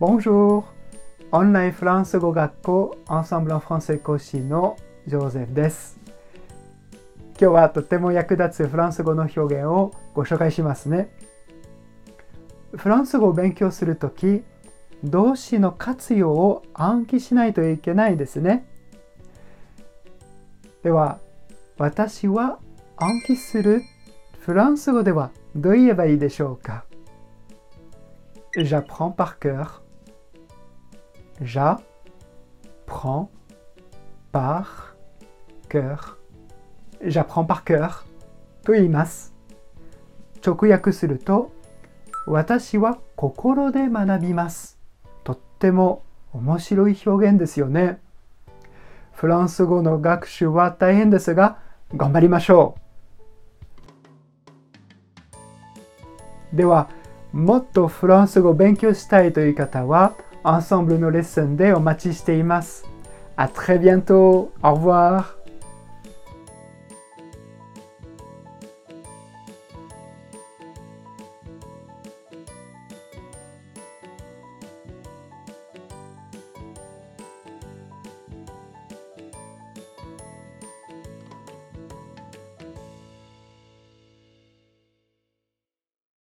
Bonjour! オンラインフランス語学校 Ensemble en français 講師のジョーゼフです。今日はとても役立つフランス語の表現をご紹介しますね。フランス語を勉強するとき、動詞の活用を暗記しないといけないですね。では、私は暗記するフランス語ではどう言えばいいでしょうか？J'apprends par cœur. J'apprends par cœur. J'apprends par cœur と言います。直訳すると、私は心で学びます。とっても面白い表現ですよね。フランス語の学習は大変ですが、頑張りましょう。では、もっとフランス語を勉強したいという方は、アンサンブルのレッスンでお待ちしています。À très bientôt. Au revoir.